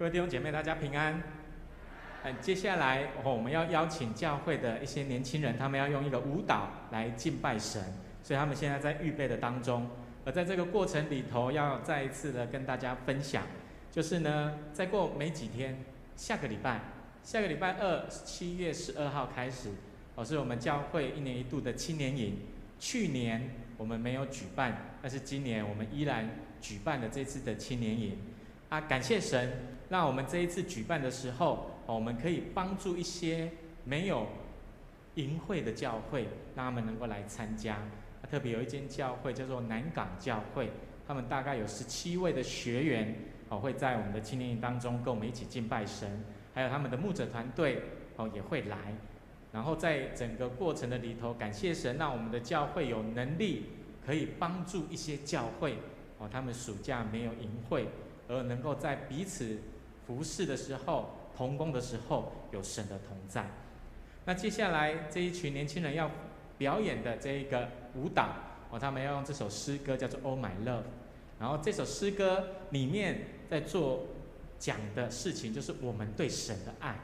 各位弟兄姐妹，大家平安。嗯，接下来我们要邀请教会的一些年轻人，他们要用一个舞蹈来敬拜神，所以他们现在在预备的当中。而在这个过程里头，要再一次的跟大家分享，就是呢，再过没几天，下个礼拜，下个礼拜二，七月十二号开始，哦，是我们教会一年一度的青年营。去年我们没有举办，但是今年我们依然举办了这次的青年营。啊，感谢神，那我们这一次举办的时候，我们可以帮助一些没有营会的教会，让他们能够来参加。特别有一间教会叫做南港教会，他们大概有十七位的学员，哦，会在我们的青年营当中跟我们一起敬拜神，还有他们的牧者团队，哦，也会来。然后在整个过程的里头，感谢神，让我们的教会有能力可以帮助一些教会，哦，他们暑假没有营会。而能够在彼此服侍的时候、同工的时候，有神的同在。那接下来这一群年轻人要表演的这一个舞蹈，哦，他们要用这首诗歌叫做《Oh My Love》。然后这首诗歌里面在做讲的事情，就是我们对神的爱。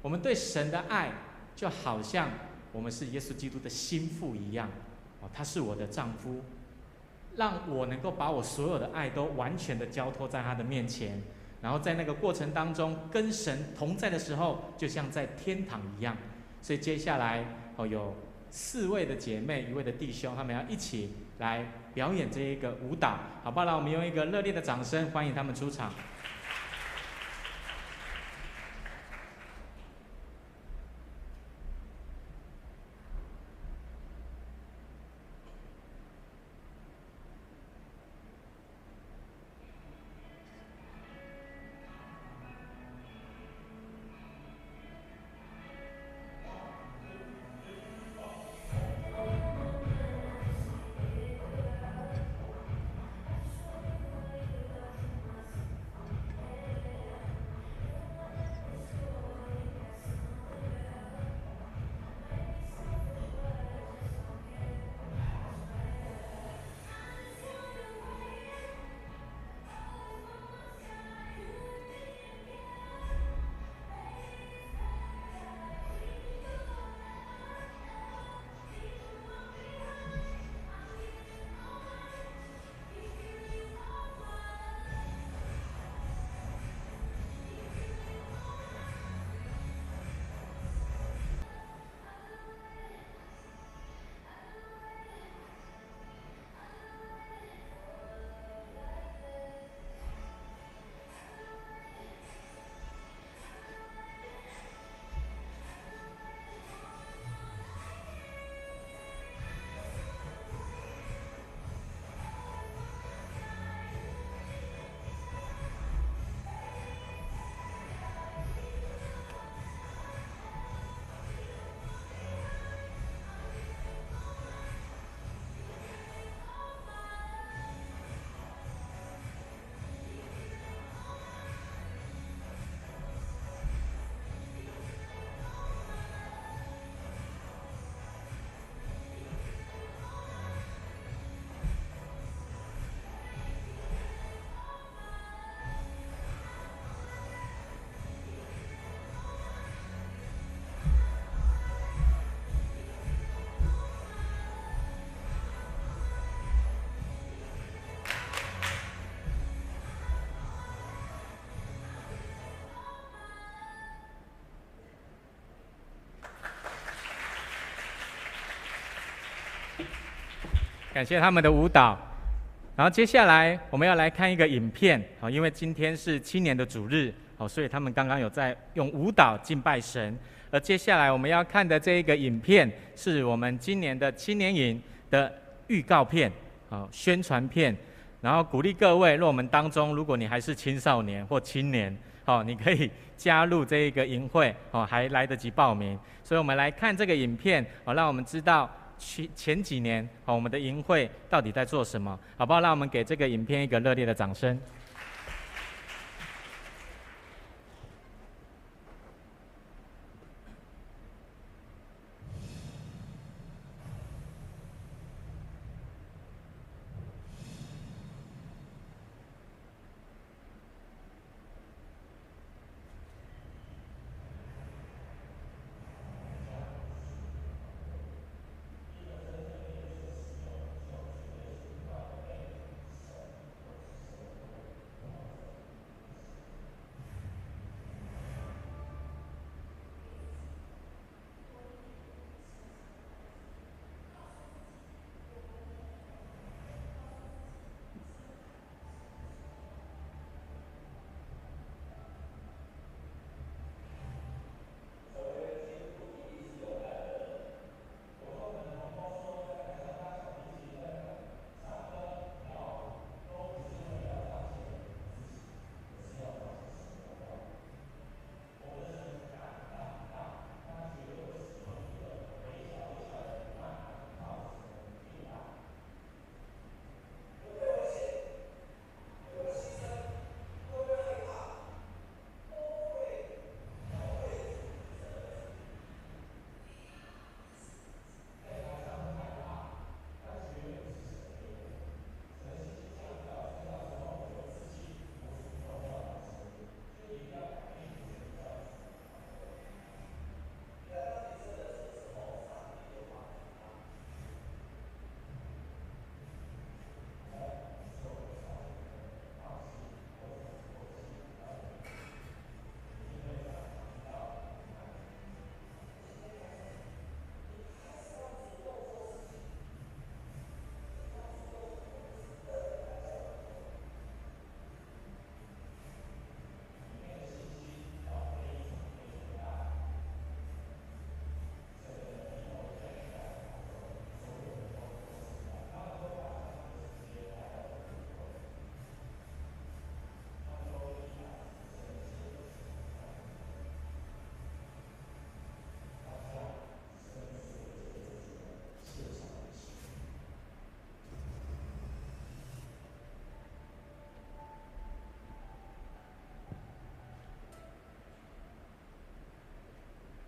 我们对神的爱，就好像我们是耶稣基督的心腹一样，哦，他是我的丈夫。让我能够把我所有的爱都完全的交托在他的面前，然后在那个过程当中跟神同在的时候，就像在天堂一样。所以接下来哦，有四位的姐妹，一位的弟兄，他们要一起来表演这一个舞蹈，好不好？让我们用一个热烈的掌声欢迎他们出场。感谢他们的舞蹈，然后接下来我们要来看一个影片，好，因为今天是青年的主日，好，所以他们刚刚有在用舞蹈敬拜神。而接下来我们要看的这一个影片，是我们今年的青年营的预告片，好，宣传片，然后鼓励各位，若我们当中，如果你还是青少年或青年，好，你可以加入这一个营会，好，还来得及报名。所以我们来看这个影片，好，让我们知道。前前几年，好，我们的银会到底在做什么？好不好？让我们给这个影片一个热烈的掌声。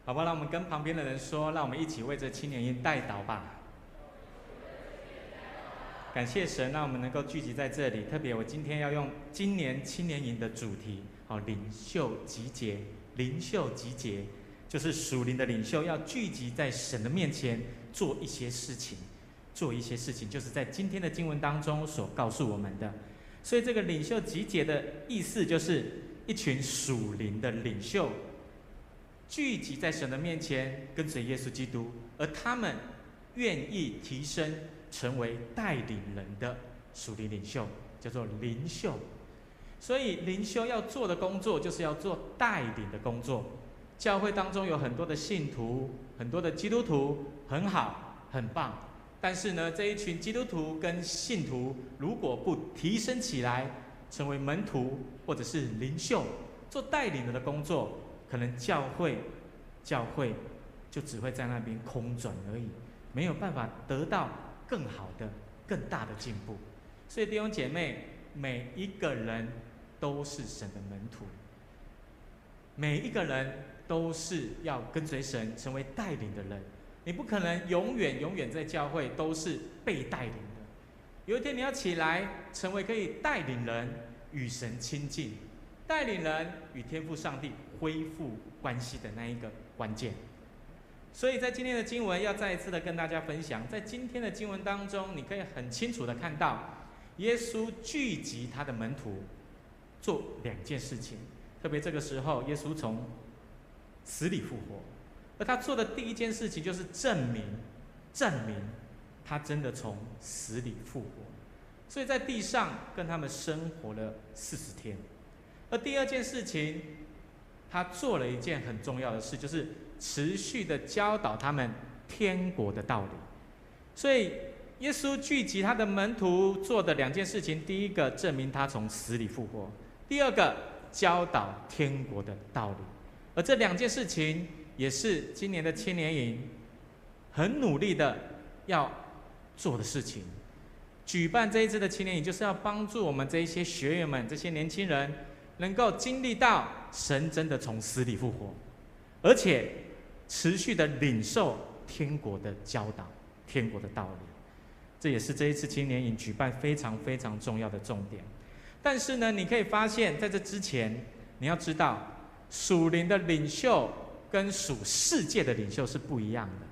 好吧，让我们跟旁边的人说，让我们一起为这青年营代祷吧。感谢神，让我们能够聚集在这里。特别，我今天要用今年青年营的主题，好，领袖集结，领袖集结，就是属灵的领袖要聚集在神的面前，做一些事情，做一些事情，就是在今天的经文当中所告诉我们的。所以，这个领袖集结的意思，就是一群属灵的领袖。聚集在神的面前，跟随耶稣基督，而他们愿意提升，成为带领人的属灵领袖，叫做领袖。所以，灵修要做的工作，就是要做带领的工作。教会当中有很多的信徒，很多的基督徒，很好，很棒。但是呢，这一群基督徒跟信徒，如果不提升起来，成为门徒或者是领袖，做带领人的工作。可能教会，教会就只会在那边空转而已，没有办法得到更好的、更大的进步。所以弟兄姐妹，每一个人都是神的门徒，每一个人都是要跟随神，成为带领的人。你不可能永远、永远在教会都是被带领的。有一天你要起来，成为可以带领人与神亲近，带领人与天父上帝。恢复关系的那一个关键，所以在今天的经文要再一次的跟大家分享，在今天的经文当中，你可以很清楚的看到，耶稣聚集他的门徒做两件事情，特别这个时候，耶稣从死里复活，而他做的第一件事情就是证明，证明他真的从死里复活，所以在地上跟他们生活了四十天，而第二件事情。他做了一件很重要的事，就是持续的教导他们天国的道理。所以，耶稣聚集他的门徒做的两件事情：第一个，证明他从死里复活；第二个，教导天国的道理。而这两件事情，也是今年的青年营很努力的要做的事情。举办这一次的青年营，就是要帮助我们这一些学员们、这些年轻人。能够经历到神真的从死里复活，而且持续的领受天国的教导、天国的道理，这也是这一次青年营举办非常非常重要的重点。但是呢，你可以发现，在这之前，你要知道，属灵的领袖跟属世界的领袖是不一样的，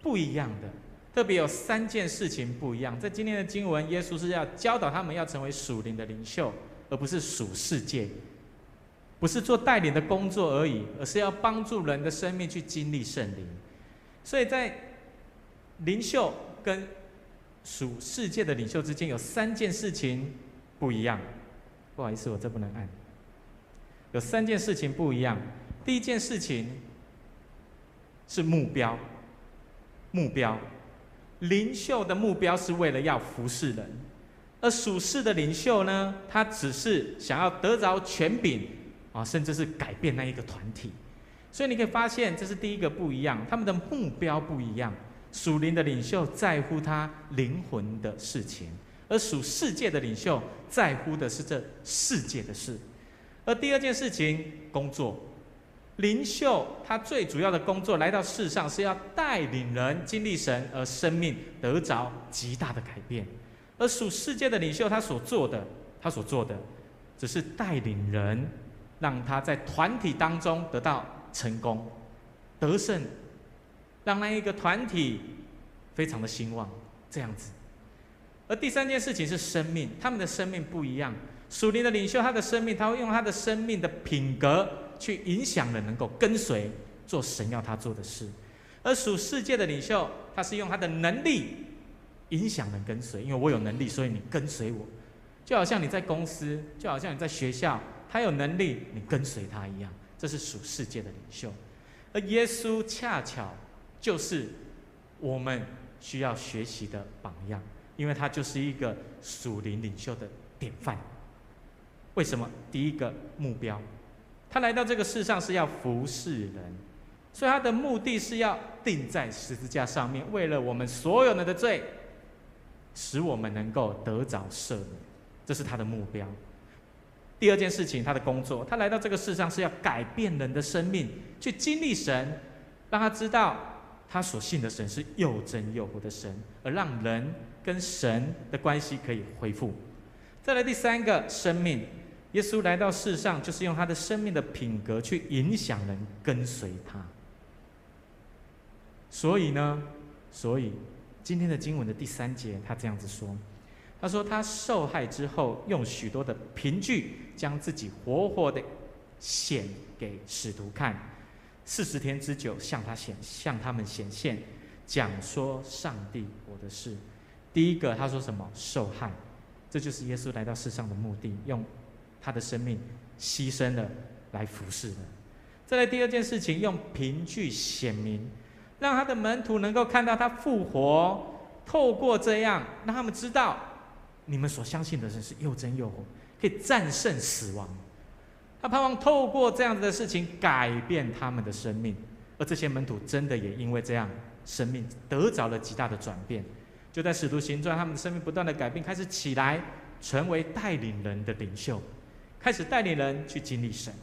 不一样的。特别有三件事情不一样。在今天的经文，耶稣是要教导他们要成为属灵的领袖。而不是属世界，不是做带领的工作而已，而是要帮助人的生命去经历圣灵。所以在领袖跟属世界的领袖之间有三件事情不一样。不好意思，我这不能按。有三件事情不一样。第一件事情是目标，目标，领袖的目标是为了要服侍人。而属世的领袖呢，他只是想要得着权柄啊，甚至是改变那一个团体。所以你可以发现，这是第一个不一样，他们的目标不一样。属灵的领袖在乎他灵魂的事情，而属世界的领袖在乎的是这世界的事。而第二件事情，工作，领袖他最主要的工作来到世上是要带领人经历神，而生命得着极大的改变。而属世界的领袖，他所做的，他所做的，只是带领人，让他在团体当中得到成功、得胜，让那一个团体非常的兴旺，这样子。而第三件事情是生命，他们的生命不一样。属灵的领袖，他的生命，他会用他的生命的品格去影响人，能够跟随做神要他做的事。而属世界的领袖，他是用他的能力。影响人跟随，因为我有能力，所以你跟随我，就好像你在公司，就好像你在学校，他有能力，你跟随他一样。这是属世界的领袖，而耶稣恰巧就是我们需要学习的榜样，因为他就是一个属灵领袖的典范。为什么？第一个目标，他来到这个世上是要服侍人，所以他的目的是要钉在十字架上面，为了我们所有人的罪。使我们能够得着赦免，这是他的目标。第二件事情，他的工作，他来到这个世上是要改变人的生命，去经历神，让他知道他所信的神是又真又活的神，而让人跟神的关系可以恢复。再来第三个生命，耶稣来到世上，就是用他的生命的品格去影响人跟随他。所以呢，所以今天的经文的第三节，他这样子说。他说：“他受害之后，用许多的凭据，将自己活活的显给使徒看，四十天之久，向他显，向他们显现，讲说上帝我的事。第一个，他说什么？受害，这就是耶稣来到世上的目的，用他的生命牺牲了来服侍的。再来第二件事情，用凭据显明，让他的门徒能够看到他复活，透过这样，让他们知道。”你们所相信的神是又真又活，可以战胜死亡。他盼望透过这样子的事情改变他们的生命，而这些门徒真的也因为这样，生命得着了极大的转变。就在使徒行传，他们的生命不断的改变，开始起来，成为带领人的领袖，开始带领人去经历神。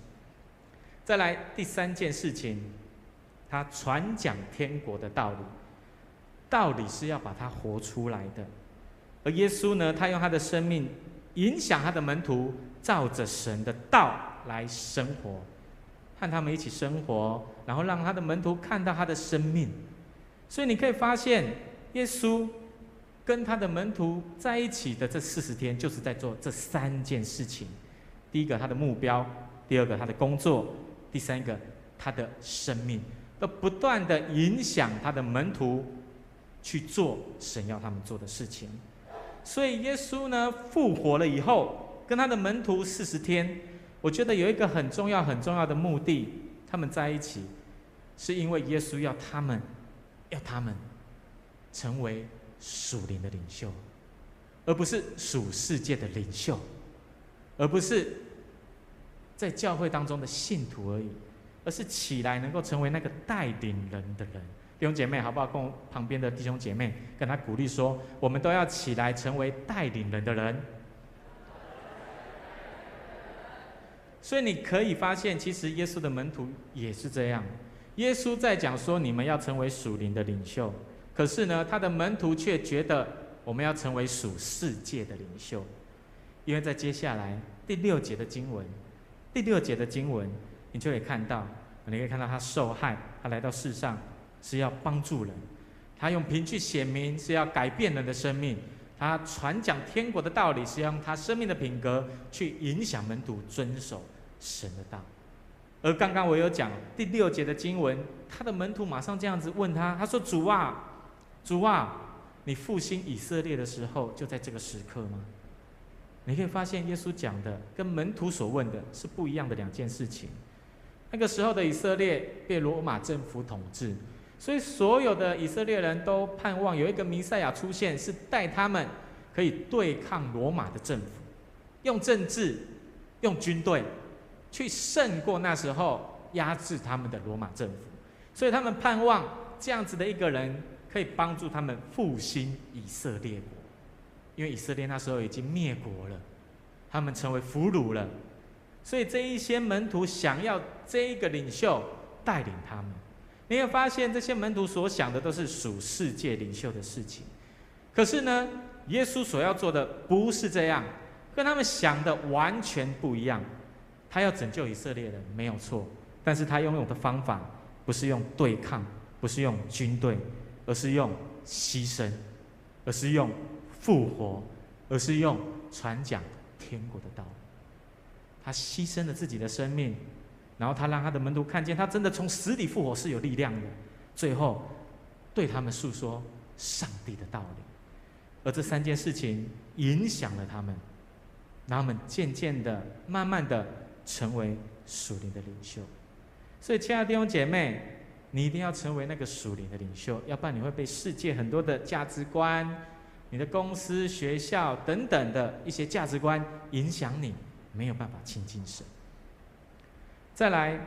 再来第三件事情，他传讲天国的道理，道理是要把它活出来的。而耶稣呢，他用他的生命影响他的门徒，照着神的道来生活，和他们一起生活，然后让他的门徒看到他的生命。所以你可以发现，耶稣跟他的门徒在一起的这四十天，就是在做这三件事情：第一个，他的目标；第二个，他的工作；第三个，他的生命，都不断的影响他的门徒去做神要他们做的事情。所以耶稣呢，复活了以后，跟他的门徒四十天，我觉得有一个很重要很重要的目的，他们在一起，是因为耶稣要他们，要他们成为属灵的领袖，而不是属世界的领袖，而不是在教会当中的信徒而已，而是起来能够成为那个带领人的人。弟兄姐妹，好不好？跟我旁边的弟兄姐妹跟他鼓励说：我们都要起来成为带领人的人。所以你可以发现，其实耶稣的门徒也是这样。耶稣在讲说，你们要成为属灵的领袖，可是呢，他的门徒却觉得我们要成为属世界的领袖，因为在接下来第六节的经文，第六节的经文，你就可以看到，你可以看到他受害，他来到世上。是要帮助人，他用凭据显明是要改变人的生命，他传讲天国的道理是要用他生命的品格去影响门徒遵守神的道。而刚刚我有讲第六节的经文，他的门徒马上这样子问他，他说：“主啊，主啊，你复兴以色列的时候就在这个时刻吗？”你可以发现耶稣讲的跟门徒所问的是不一样的两件事情。那个时候的以色列被罗马政府统治。所以，所有的以色列人都盼望有一个弥赛亚出现，是带他们可以对抗罗马的政府，用政治、用军队去胜过那时候压制他们的罗马政府。所以，他们盼望这样子的一个人可以帮助他们复兴以色列国，因为以色列那时候已经灭国了，他们成为俘虏了。所以，这一些门徒想要这一个领袖带领他们。你会发现，这些门徒所想的都是属世界领袖的事情，可是呢，耶稣所要做的不是这样，跟他们想的完全不一样。他要拯救以色列人，没有错，但是他拥有的方法不是用对抗，不是用军队，而是用牺牲，而是用复活，而是用传讲天国的道。他牺牲了自己的生命。然后他让他的门徒看见，他真的从死里复活是有力量的。最后，对他们诉说上帝的道理，而这三件事情影响了他们，让他们渐渐的、慢慢的成为属灵的领袖。所以，亲爱的弟兄姐妹，你一定要成为那个属灵的领袖，要不然你会被世界很多的价值观、你的公司、学校等等的一些价值观影响你，没有办法亲近神。再来，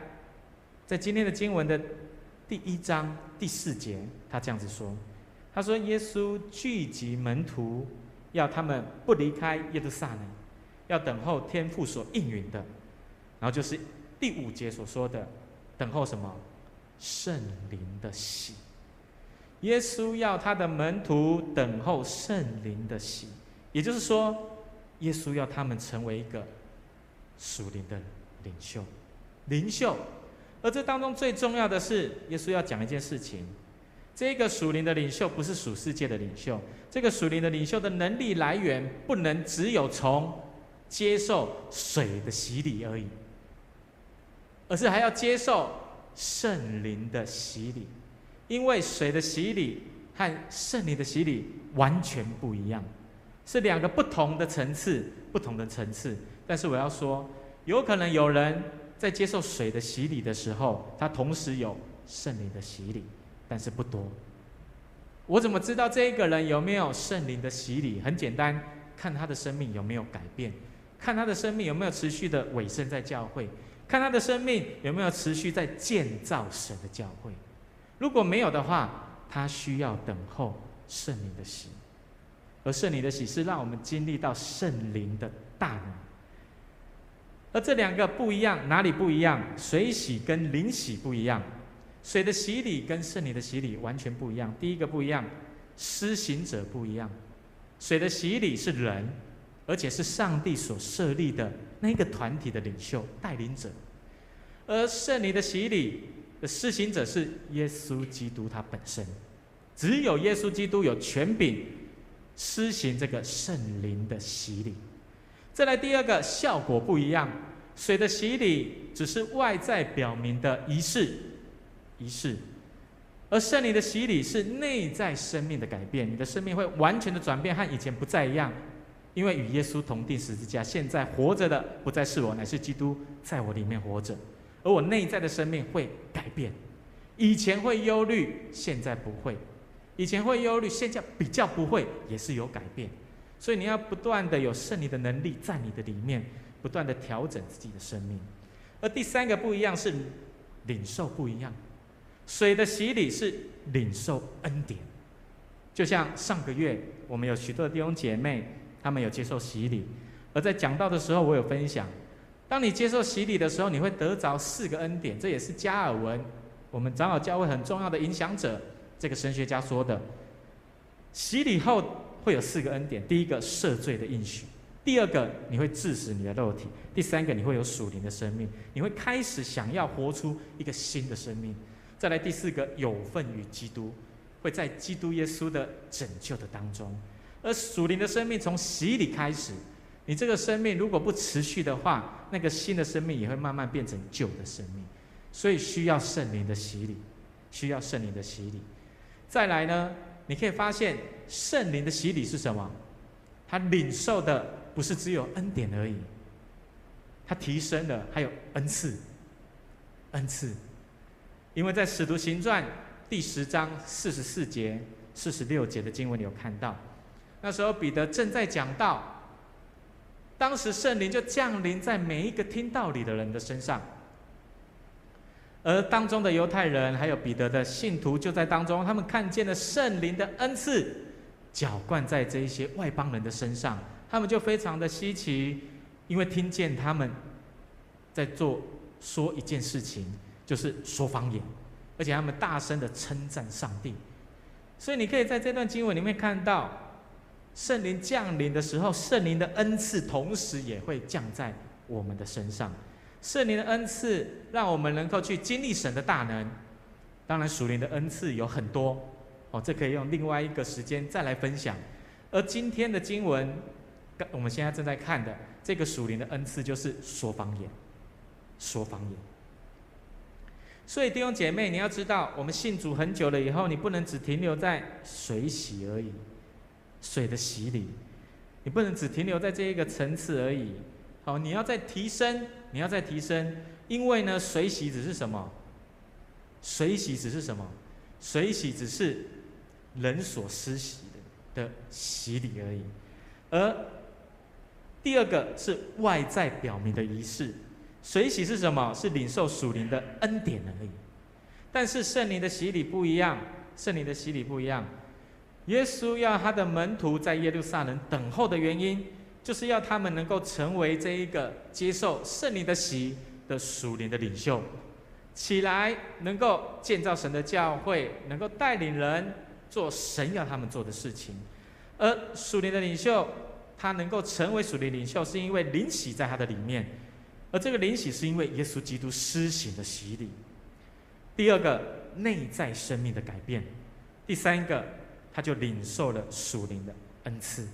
在今天的经文的第一章第四节，他这样子说：“他说，耶稣聚集门徒，要他们不离开耶路撒冷，要等候天父所应允的，然后就是第五节所说的，等候什么？圣灵的洗。耶稣要他的门徒等候圣灵的洗，也就是说，耶稣要他们成为一个属灵的领袖，领袖。而这当中最重要的是，耶稣要讲一件事情：这个属灵的领袖不是属世界的领袖，这个属灵的领袖的能力来源不能只有从接受水的洗礼而已，而是还要接受圣灵的洗礼。因为水的洗礼和圣灵的洗礼完全不一样，是两个不同的层次，不同的层次。但是我要说，有可能有人在接受水的洗礼的时候，他同时有圣灵的洗礼，但是不多。我怎么知道这一个人有没有圣灵的洗礼？很简单，看他的生命有没有改变，看他的生命有没有持续的委身在教会，看他的生命有没有持续在建造神的教会。如果没有的话，他需要等候圣灵的洗，而圣灵的洗是让我们经历到圣灵的大能。而这两个不一样，哪里不一样？水洗跟灵洗不一样，水的洗礼跟圣灵的洗礼完全不一样。第一个不一样，施行者不一样。水的洗礼是人，而且是上帝所设立的那个团体的领袖带领者，而圣灵的洗礼。的施行者是耶稣基督，他本身，只有耶稣基督有权柄施行这个圣灵的洗礼。再来第二个效果不一样，水的洗礼只是外在表明的仪式，仪式，而圣灵的洗礼是内在生命的改变，你的生命会完全的转变，和以前不再一样，因为与耶稣同钉十字架，现在活着的不再是我，乃是基督在我里面活着。而我内在的生命会改变，以前会忧虑，现在不会；以前会忧虑，现在比较不会，也是有改变。所以你要不断的有圣灵的能力在你的里面，不断的调整自己的生命。而第三个不一样是领受不一样，水的洗礼是领受恩典，就像上个月我们有许多的弟兄姐妹，他们有接受洗礼，而在讲道的时候，我有分享。当你接受洗礼的时候，你会得着四个恩典，这也是加尔文，我们长老教会很重要的影响者，这个神学家说的。洗礼后会有四个恩典：第一个赦罪的应许；第二个你会致死你的肉体；第三个你会有属灵的生命，你会开始想要活出一个新的生命；再来第四个有份与基督，会在基督耶稣的拯救的当中，而属灵的生命从洗礼开始。你这个生命如果不持续的话，那个新的生命也会慢慢变成旧的生命，所以需要圣灵的洗礼，需要圣灵的洗礼。再来呢，你可以发现圣灵的洗礼是什么？他领受的不是只有恩典而已，他提升了还有恩赐，恩赐。因为在使徒行传第十章四十四节、四十六节的经文里有看到，那时候彼得正在讲道。当时圣灵就降临在每一个听道理的人的身上，而当中的犹太人还有彼得的信徒就在当中，他们看见了圣灵的恩赐浇灌在这一些外邦人的身上，他们就非常的稀奇，因为听见他们在做说一件事情，就是说方言，而且他们大声的称赞上帝，所以你可以在这段经文里面看到。圣灵降临的时候，圣灵的恩赐同时也会降在我们的身上。圣灵的恩赐让我们能够去经历神的大能。当然，属灵的恩赐有很多哦，这可以用另外一个时间再来分享。而今天的经文，我们现在正在看的这个属灵的恩赐就是说方言，说方言。所以弟兄姐妹，你要知道，我们信主很久了以后，你不能只停留在水洗而已。水的洗礼，你不能只停留在这一个层次而已。好，你要再提升，你要再提升，因为呢，水洗只是什么？水洗只是什么？水洗只是人所施洗的的洗礼而已。而第二个是外在表明的仪式，水洗是什么？是领受属灵的恩典而已。但是圣灵的洗礼不一样，圣灵的洗礼不一样。耶稣要他的门徒在耶路撒冷等候的原因，就是要他们能够成为这一个接受圣灵的洗的属灵的领袖，起来能够建造神的教会，能够带领人做神要他们做的事情。而属灵的领袖，他能够成为属灵领袖，是因为灵洗在他的里面，而这个灵洗是因为耶稣基督施行的洗礼。第二个，内在生命的改变；第三个，他就领受了属灵的恩赐。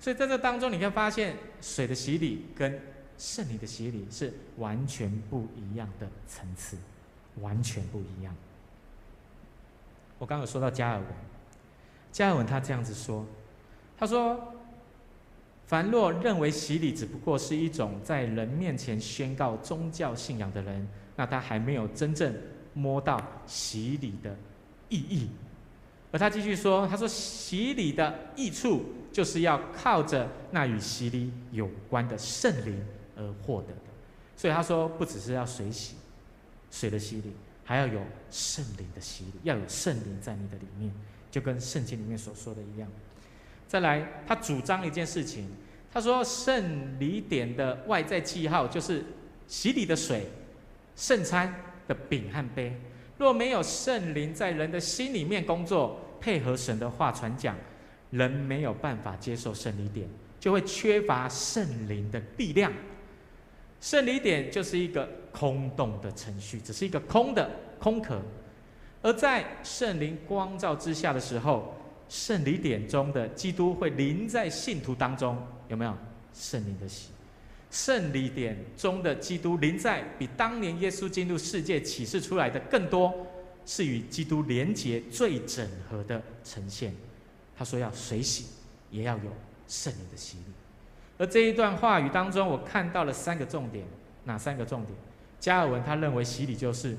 所以在这当中，你会发现水的洗礼跟圣灵的洗礼是完全不一样的层次，完全不一样。我刚刚有说到加尔文，加尔文他这样子说，他说：“凡若认为洗礼只不过是一种在人面前宣告宗教信仰的人，那他还没有真正摸到洗礼的意义。”而他继续说：“他说洗礼的益处。”就是要靠着那与洗礼有关的圣灵而获得的，所以他说，不只是要水洗，水的洗礼，还要有圣灵的洗礼，要有圣灵在你的里面，就跟圣经里面所说的一样。再来，他主张一件事情，他说圣礼典的外在记号就是洗礼的水、圣餐的饼和杯，若没有圣灵在人的心里面工作，配合神的话传讲。人没有办法接受圣礼典，就会缺乏圣灵的力量。圣礼典就是一个空洞的程序，只是一个空的空壳。而在圣灵光照之下的时候，圣礼典中的基督会临在信徒当中，有没有圣灵的洗？圣礼典中的基督临在，比当年耶稣进入世界启示出来的更多，是与基督连结最整合的呈现。他说要水洗，也要有圣灵的洗礼。而这一段话语当中，我看到了三个重点。哪三个重点？加尔文他认为洗礼就是，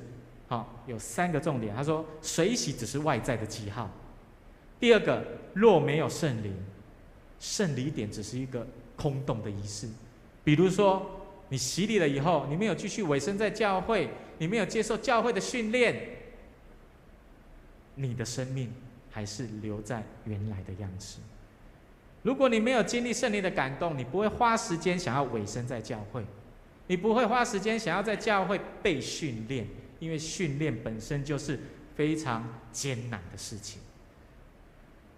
好，有三个重点。他说水洗只是外在的记号。第二个，若没有圣灵，圣礼点只是一个空洞的仪式。比如说，你洗礼了以后，你没有继续委身在教会，你没有接受教会的训练，你的生命。还是留在原来的样子。如果你没有经历圣灵的感动，你不会花时间想要委身在教会，你不会花时间想要在教会被训练，因为训练本身就是非常艰难的事情。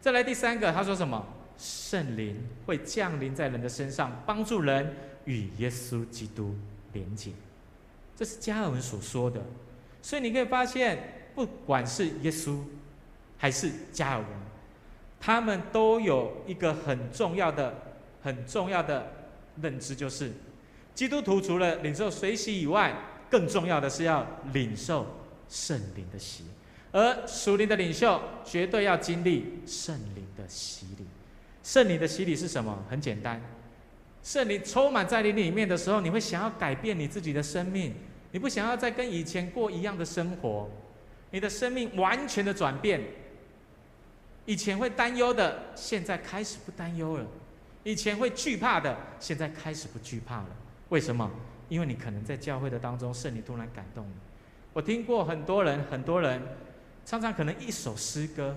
再来第三个，他说什么？圣灵会降临在人的身上，帮助人与耶稣基督连结。这是加尔文所说的。所以你可以发现，不管是耶稣。还是加尔文，他们都有一个很重要的、很重要的认知，就是基督徒除了领受水洗以外，更重要的是要领受圣灵的洗。而属灵的领袖绝对要经历圣灵的洗礼。圣灵的洗礼是什么？很简单，圣灵充满在你里面的时候，你会想要改变你自己的生命，你不想要再跟以前过一样的生活，你的生命完全的转变。以前会担忧的，现在开始不担忧了；以前会惧怕的，现在开始不惧怕了。为什么？因为你可能在教会的当中，圣灵突然感动你。我听过很多人，很多人常常可能一首诗歌，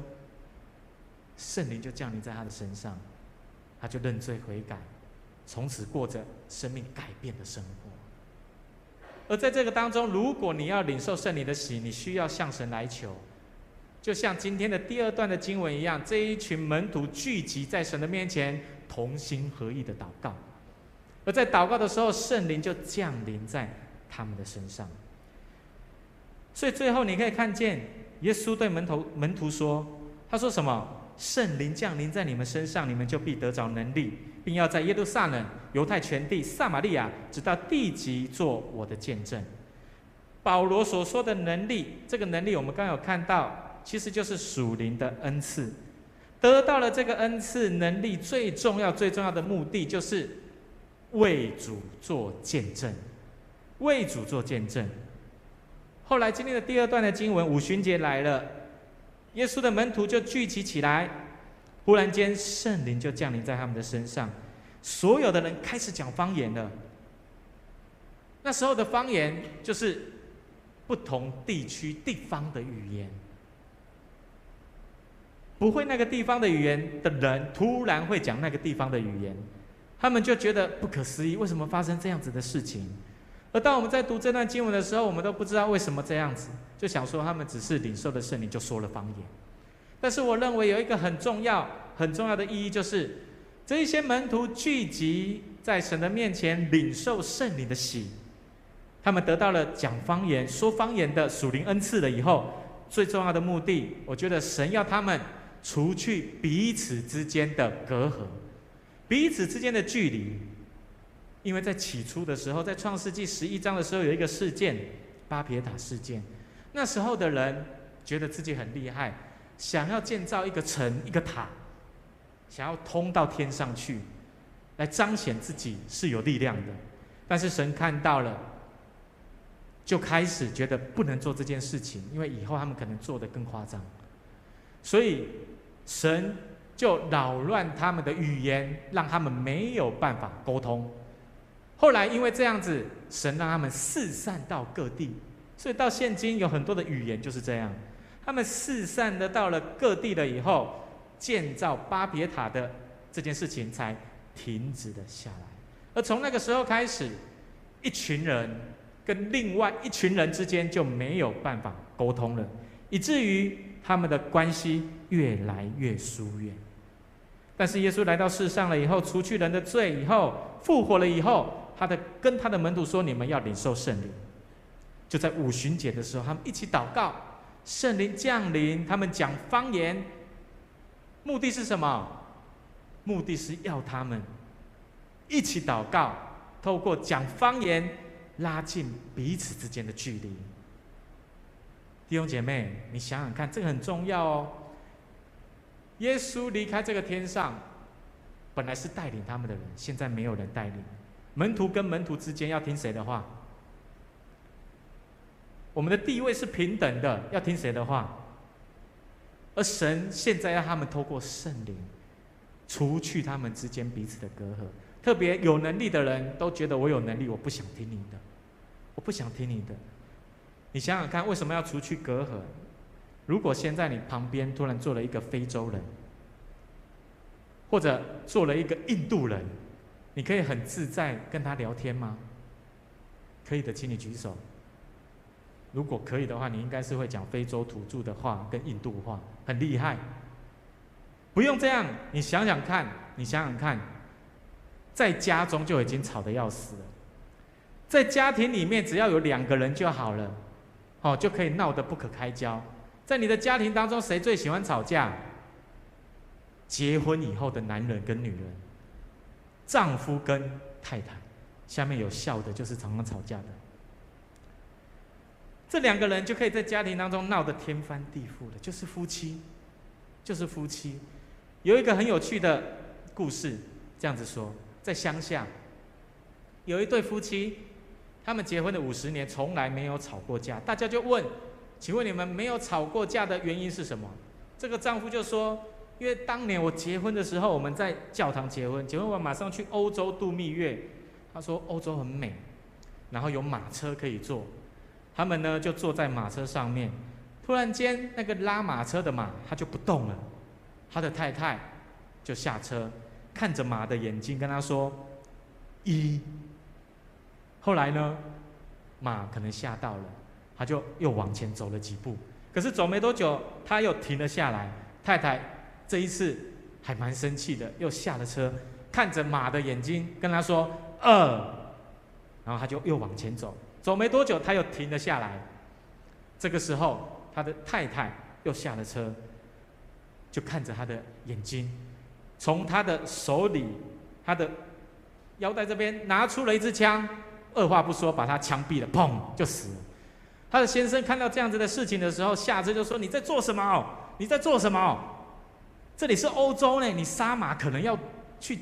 圣灵就降临在他的身上，他就认罪悔改，从此过着生命改变的生活。而在这个当中，如果你要领受圣灵的喜，你需要向神来求。就像今天的第二段的经文一样，这一群门徒聚集在神的面前，同心合意的祷告，而在祷告的时候，圣灵就降临在他们的身上。所以最后你可以看见，耶稣对门徒门徒说：“他说什么？圣灵降临在你们身上，你们就必得着能力，并要在耶路撒冷、犹太全地、撒玛利亚，直到地极，做我的见证。”保罗所说的能力，这个能力我们刚刚有看到。其实就是属灵的恩赐，得到了这个恩赐能力，最重要、最重要的目的就是为主做见证，为主做见证。后来经历了第二段的经文，五旬节来了，耶稣的门徒就聚集起来，忽然间圣灵就降临在他们的身上，所有的人开始讲方言了。那时候的方言就是不同地区地方的语言。不会那个地方的语言的人，突然会讲那个地方的语言，他们就觉得不可思议，为什么发生这样子的事情？而当我们在读这段经文的时候，我们都不知道为什么这样子，就想说他们只是领受了圣灵就说了方言。但是我认为有一个很重要、很重要的意义，就是这一些门徒聚集在神的面前，领受圣灵的喜，他们得到了讲方言、说方言的属灵恩赐了以后，最重要的目的，我觉得神要他们除去彼此之间的隔阂，彼此之间的距离。因为在起初的时候，在创世纪十一章的时候，有一个事件——巴别塔事件。那时候的人觉得自己很厉害，想要建造一个城、一个塔，想要通到天上去，来彰显自己是有力量的。但是神看到了，就开始觉得不能做这件事情，因为以后他们可能做得更夸张。所以神就扰乱他们的语言，让他们没有办法沟通。后来因为这样子，神让他们四散到各地，所以到现今有很多的语言就是这样。他们四散的到了各地了以后，建造巴别塔的这件事情才停止了下来。而从那个时候开始，一群人跟另外一群人之间就没有办法沟通了，以至于他们的关系越来越疏远。但是耶稣来到世上了以后，除去人的罪以后，复活了以后。他的跟他的门徒说：“你们要领受圣灵。”就在五旬节的时候，他们一起祷告，圣灵降临，他们讲方言。目的是什么？目的是要他们一起祷告，透过讲方言拉近彼此之间的距离。弟兄姐妹，你想想看，这个很重要哦。耶稣离开这个天上，本来是带领他们的人，现在没有人带领。门徒跟门徒之间要听谁的话？我们的地位是平等的，要听谁的话？而神现在要他们透过圣灵，除去他们之间彼此的隔阂。特别有能力的人都觉得我有能力，我不想听你的，我不想听你的。你想想看，为什么要除去隔阂？如果现在你旁边突然坐了一个非洲人，或者坐了一个印度人。你可以很自在跟他聊天吗？可以的，请你举手。如果可以的话，你应该是会讲非洲土著的话跟印度话，很厉害。不用这样，你想想看，你想想看，在家中就已经吵得要死了，在家庭里面只要有两个人就好了，哦，就可以闹得不可开交。在你的家庭当中，谁最喜欢吵架？结婚以后的男人跟女人。丈夫跟太太，下面有笑的，就是常常吵架的。这两个人就可以在家庭当中闹得天翻地覆的，就是夫妻，就是夫妻。有一个很有趣的故事，这样子说，在乡下，有一对夫妻，他们结婚的五十年，从来没有吵过架。大家就问，请问你们没有吵过架的原因是什么？这个丈夫就说。因为当年我结婚的时候，我们在教堂结婚，结婚完马上去欧洲度蜜月。他说欧洲很美，然后有马车可以坐，他们呢就坐在马车上面。突然间，那个拉马车的马他就不动了，他的太太就下车，看着马的眼睛跟他说一。后来呢，马可能吓到了，他就又往前走了几步，可是走没多久，他又停了下来，太太。这一次还蛮生气的，又下了车，看着马的眼睛，跟他说“二”，然后他就又往前走，走没多久他又停了下来。这个时候，他的太太又下了车，就看着他的眼睛，从他的手里，他的腰带这边拿出了一支枪，二话不说把他枪毙了，砰就死了。他的先生看到这样子的事情的时候，下车就说：“你在做什么？你在做什么？”这里是欧洲呢，你杀马可能要去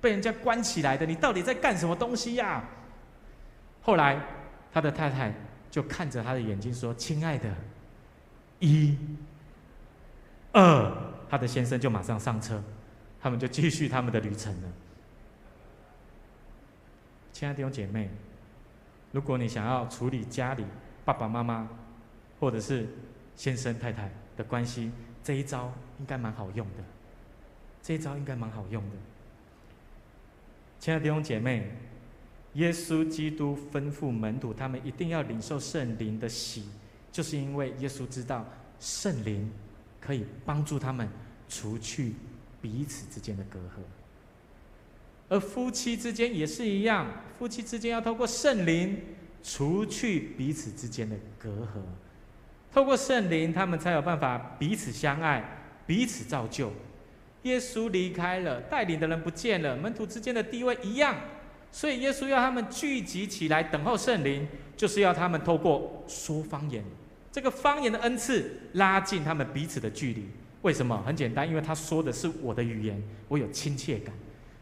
被人家关起来的，你到底在干什么东西呀？后来他的太太就看着他的眼睛说：“亲爱的，一、二。”他的先生就马上上车，他们就继续他们的旅程了。亲爱的弟兄姐妹，如果你想要处理家里爸爸妈妈或者是先生太太的关系，这一招应该蛮好用的，这一招应该蛮好用的。亲爱的弟兄姐妹，耶稣基督吩咐门徒，他们一定要领受圣灵的洗，就是因为耶稣知道圣灵可以帮助他们除去彼此之间的隔阂。而夫妻之间也是一样，夫妻之间要透过圣灵除去彼此之间的隔阂，透过圣灵，他们才有办法彼此相爱，彼此造就。耶稣离开了，带领的人不见了，门徒之间的地位一样，所以耶稣要他们聚集起来等候圣灵，就是要他们透过说方言，这个方言的恩赐拉近他们彼此的距离。为什么？很简单，因为他说的是我的语言，我有亲切感，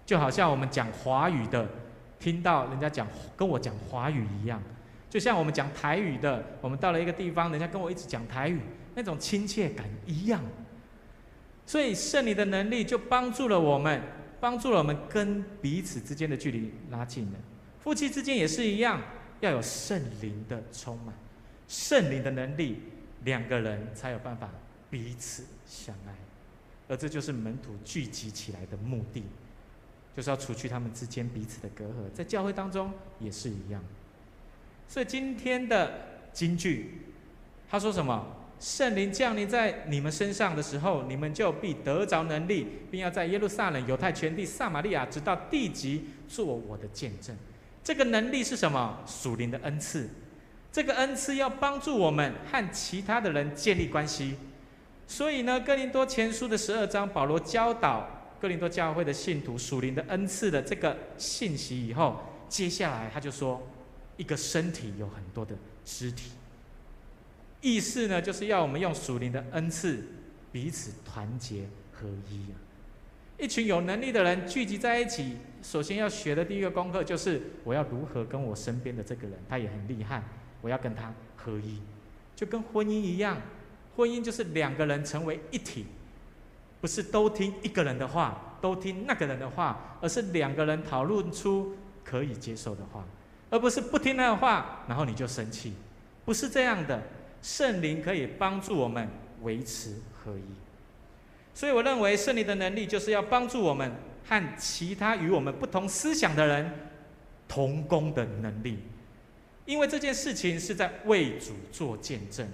就好像我们讲华语的，听到人家讲跟我讲华语一样，就像我们讲台语的，我们到了一个地方，人家跟我一直讲台语，那种亲切感一样。所以圣灵的能力就帮助了我们，帮助了我们跟彼此之间的距离拉近了。夫妻之间也是一样，要有圣灵的充满，圣灵的能力，两个人才有办法彼此相爱。而这就是门徒聚集起来的目的，就是要除去他们之间彼此的隔阂。在教会当中也是一样。所以今天的金句，他说什么？圣灵降临在你们身上的时候，你们就必得着能力，并要在耶路撒冷、犹太全地、撒玛利亚，直到地极，做我的见证。这个能力是什么？属灵的恩赐。这个恩赐要帮助我们和其他的人建立关系。所以呢，哥林多前书的十二章，保罗教导哥林多教会的信徒属灵的恩赐的这个信息以后，接下来他就说，一个身体有很多的肢体。意思呢，就是要我们用属灵的恩赐彼此团结合一啊！一群有能力的人聚集在一起，首先要学的第一个功课就是我要如何跟我身边的这个人，他也很厉害，我要跟他合一，就跟婚姻一样，婚姻就是两个人成为一体，不是都听一个人的话，都听那个人的话，而是两个人讨论出可以接受的话，而不是不听他的话，然后你就生气，不是这样的。圣灵可以帮助我们维持合一，所以我认为圣灵的能力就是要帮助我们和其他与我们不同思想的人同工的能力，因为这件事情是在为主做见证，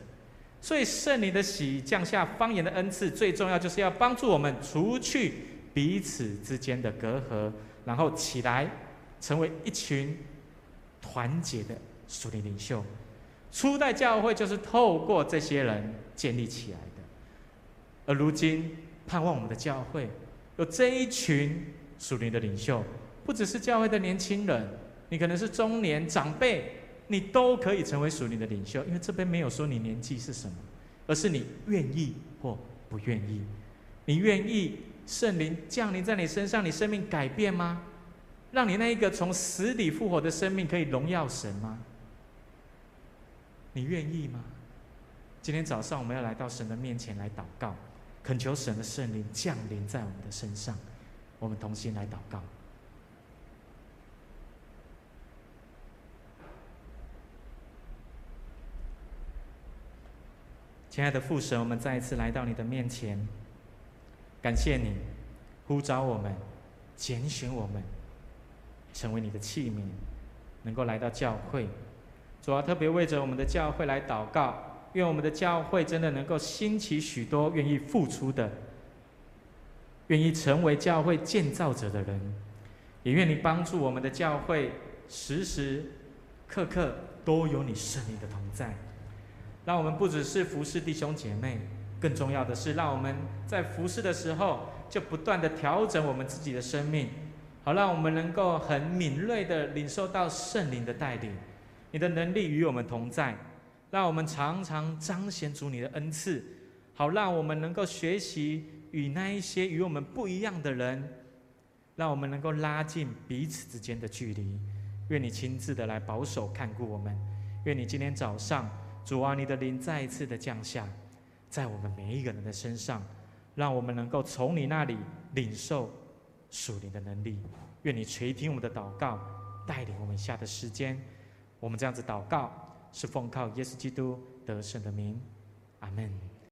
所以圣灵的喜降下方言的恩赐，最重要就是要帮助我们除去彼此之间的隔阂，然后起来成为一群团结的属灵领袖。初代教会就是透过这些人建立起来的，而如今盼望我们的教会有这一群属灵的领袖，不只是教会的年轻人，你可能是中年长辈，你都可以成为属灵的领袖，因为这边没有说你年纪是什么，而是你愿意或不愿意。你愿意圣灵降临在你身上，你生命改变吗？让你那一个从死里复活的生命可以荣耀神吗？你愿意吗？今天早上我们要来到神的面前来祷告，恳求神的圣灵降临在我们的身上。我们同心来祷告。亲爱的父神，我们再一次来到你的面前，感谢你呼召我们、拣选我们，成为你的器皿，能够来到教会。主要特别为着我们的教会来祷告，愿我们的教会真的能够兴起许多愿意付出的、愿意成为教会建造者的人，也愿你帮助我们的教会时时刻刻都有你圣灵的同在，让我们不只是服侍弟兄姐妹，更重要的是让我们在服侍的时候就不断的调整我们自己的生命，好让我们能够很敏锐的领受到圣灵的带领。你的能力与我们同在，让我们常常彰显出你的恩赐，好让我们能够学习与那一些与我们不一样的人，让我们能够拉近彼此之间的距离。愿你亲自的来保守看顾我们。愿你今天早上，主啊，你的灵再一次的降下在我们每一个人的身上，让我们能够从你那里领受属灵的能力。愿你垂听我们的祷告，带领我们下的时间。我们这样子祷告，是奉靠耶稣基督得胜的名，阿门。